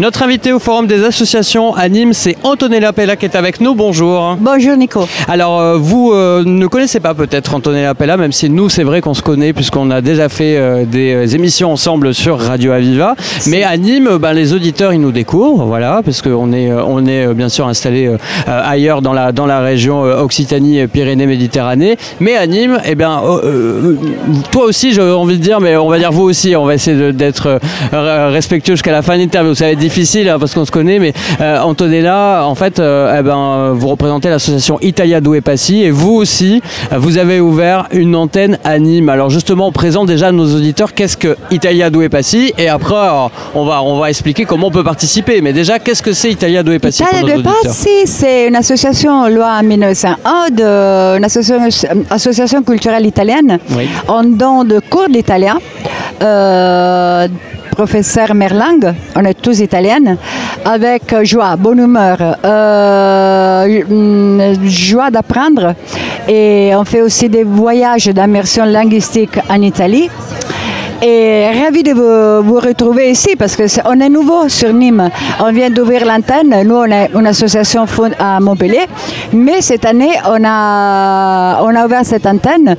Notre invité au Forum des associations à Nîmes, c'est Antonella Pella qui est avec nous. Bonjour. Bonjour Nico. Alors, euh, vous euh, ne connaissez pas peut-être Antonella Pella, même si nous, c'est vrai qu'on se connaît puisqu'on a déjà fait euh, des émissions ensemble sur Radio Aviva. Mais à Nîmes, ben, les auditeurs, ils nous découvrent, voilà, parce qu'on est, on est bien sûr installé ailleurs dans la, dans la région Occitanie-Pyrénées-Méditerranée. Mais à Nîmes, eh bien, toi aussi, j'ai envie de dire, mais on va dire vous aussi, on va essayer d'être respectueux jusqu'à la fin de l'interview. Ça va être difficile hein, parce qu'on se connaît, mais euh, Antonella, en fait, euh, eh ben, vous représentez l'association Italia Due Passi et vous aussi, vous avez ouvert une antenne à Nîmes. Alors justement, on présente déjà à nos auditeurs qu'est-ce que Italia Due Passi et après, on, va, on va expliquer comment on peut participer. Mais déjà, qu'est-ce que c'est Italia Due Passi Italia Due Passi, c'est une association loi en 1901 de, une association, culturelle italienne en don de cours d'italien. Euh, professeur Merlang, on est tous italiennes, avec joie, bonne humeur, euh, mm, joie d'apprendre. Et on fait aussi des voyages d'immersion linguistique en Italie. Et ravi de vous, retrouver ici parce qu'on est nouveau sur Nîmes. On vient d'ouvrir l'antenne. Nous, on est une association à Montpellier. Mais cette année, on a, on a ouvert cette antenne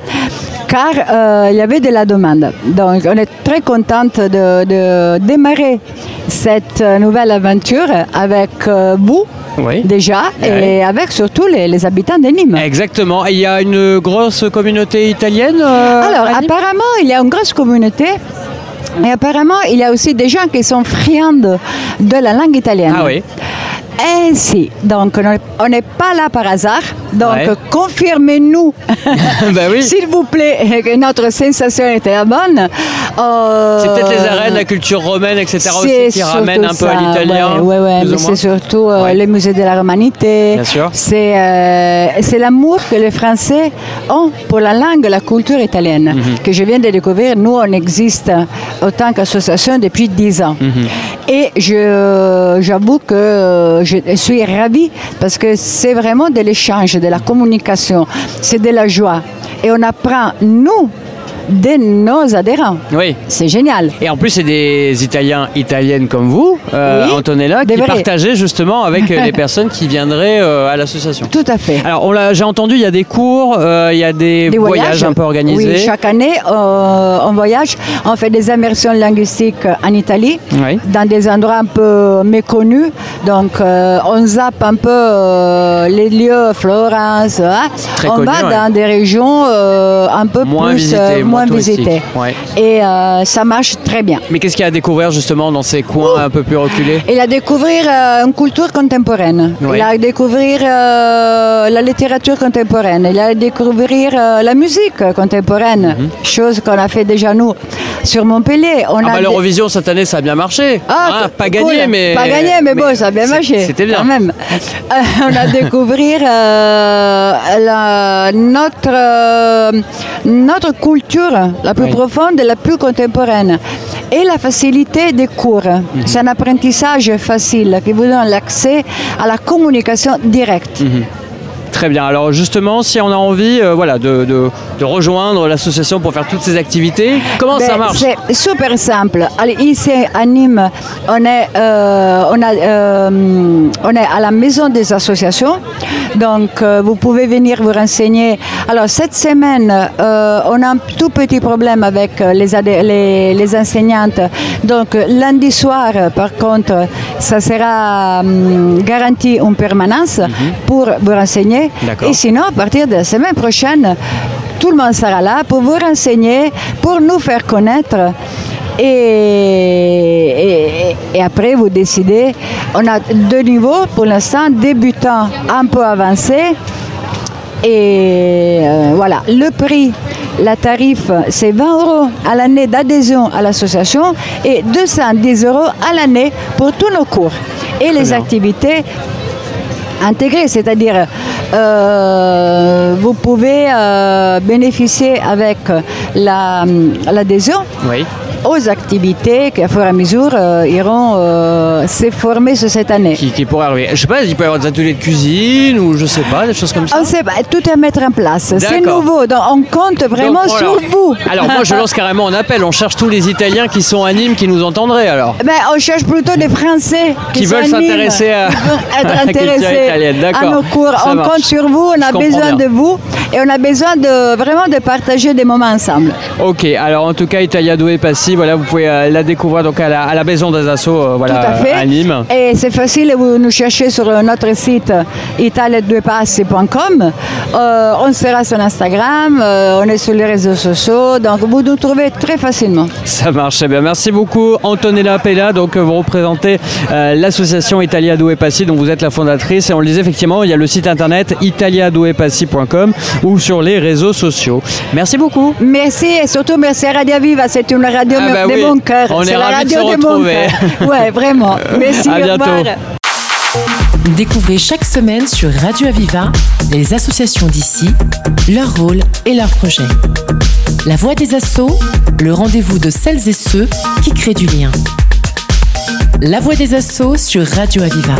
car euh, il y avait de la demande. Donc on est très contente de, démarrer cette euh, nouvelle aventure avec euh, vous. déjà, et avec surtout les, habitants de Nîmes. Exactement. il y a une grosse communauté italienne Alors, apparemment, il y a une grosse communauté. Et apparemment, il y a aussi des gens qui sont friands de la langue italienne. Ah oui ainsi. Donc, on n'est pas là par hasard. Donc, confirmez-nous, ben s'il vous plaît, que notre sensation était la bonne. Euh, c'est peut-être les arènes, la culture romaine, etc. aussi qui ramènent un peu à l'italien. Oui, oui, mais c'est surtout euh, les musées de la romanité. Bien sûr. Euh, c'est l'amour que les Français ont pour la langue, la culture italienne, mhm. que je viens de découvrir. Nous, on existe autant qu'association depuis 10 ans. Mhm. Et j'avoue que je suis ravie parce que c'est vraiment de l'échange, de la communication, c'est de la joie. Et on apprend, nous, de nos adhérents. Oui. C'est génial. Et en plus, c'est des Italiens, Italiennes comme vous, euh, Antonella, qui partageaient justement avec euh, les personnes qui viendraient euh, à l'association. Tout à fait. Alors, j'ai entendu, il y a des cours, il y a des, voyages. un peu organisés. Oui, chaque année, on voyage. On fait des immersions linguistiques en Italie, dans des endroits un peu méconnus. Donc, on zappe un peu les lieux, Florence. Hein. on va dans des régions un peu moins plus visitées, moins visité. Et euh, ça marche très bien. Mais qu'est-ce qu'il y a à découvrir justement dans ces coins un peu plus reculés? Il a à découvrir euh, une culture contemporaine. Il a à découvrir euh, la littérature contemporaine. Il a à découvrir la musique contemporaine. Mhm. Chose qu'on a fait déjà nous sur Montpellier. On ah bah l'Eurovision cette année ça a bien marché. Ah, hein, pas gagné mais pas gagné mais, bon ça a bien marché. C'était bien. Quand même. on a découvrir la, notre notre culture la plus profonde et la plus contemporaine. Et la facilité des cours. Mhm. C'est un apprentissage facile qui vous donne l'accès à la communication directe. Mhm. Très bien. Alors justement, si on a envie euh, voilà, de, de, rejoindre l'association pour faire toutes ces activités, comment ça ben, marche? C'est super simple. ici à Nîmes, on est, euh, on, a, euh, on est à la maison des associations. Donc vous pouvez venir vous renseigner. Alors cette semaine, on a un tout petit problème avec les, les, les enseignantes. Donc lundi soir, par contre, ça sera hum, garanti une permanence mhm. pour vous renseigner et sinon, à partir de la semaine prochaine, tout le monde sera là pour vous renseigner, pour nous faire connaître. Et, et, après, vous décidez. On a deux niveaux pour l'instant, débutant un peu avancé. Et euh, voilà, le prix, la tarif, c'est 20 euros à l'année d'adhésion à l'association et 210 euros à l'année pour tous nos cours. Et les activités intégrées, c'est-à-dire euh, vous pouvez euh, bénéficier avec l'adhésion. oui aux activités qui, à fur et à mesure, euh, iront euh, se former sur cette année. Qui, qui pourrait arriver. Je sais pas, il peut y avoir des ateliers de cuisine ou je sais pas, des choses comme ça. On sait, pas, tout est à mettre en place. C'est nouveau. Donc, on compte vraiment Donc, sur vous. Alors moi je lance carrément un appel, on cherche tous les Italiens qui sont à Nîmes qui nous entendraient alors. Ben, on cherche plutôt des Français Qui veulent s'intéresser à- être intéressés à nos cours. Ça on marche. compte sur vous, on a besoin bien. de vous et on a besoin de vraiment de partager des moments ensemble. Ok, alors en tout cas Italia Due Voilà, vous pouvez euh, la découvrir donc à la, à la maison des Assauts, euh, voilà, Tout à fait. Nîmes. Et c'est facile, vous nous cherchez sur notre site italiaduepassi.com. Euh, on sera sur Instagram, euh, on est sur les réseaux sociaux, donc vous nous trouvez très facilement. Ça marche très bien. Merci beaucoup Antonella Pella. Donc euh, vous représentez euh, l'association Italia Due Passi dont vous êtes la fondatrice et on le disait effectivement, il y a le site internet italiaduepassi.com ou sur les réseaux sociaux. Merci beaucoup. Merci et surtout merci à Radio Viva, c'est une radio Ah bah de oui, mon cœur. on est C'est la ravis de radio se retrouver. Ouais, vraiment. Merci, À bientôt. Découvrez chaque semaine sur Radio Aviva les associations d'ici, leur rôle et leurs projets. La voix des assauts, le rendez-vous de celles et ceux qui créent du lien. La voix des assauts sur Radio Aviva.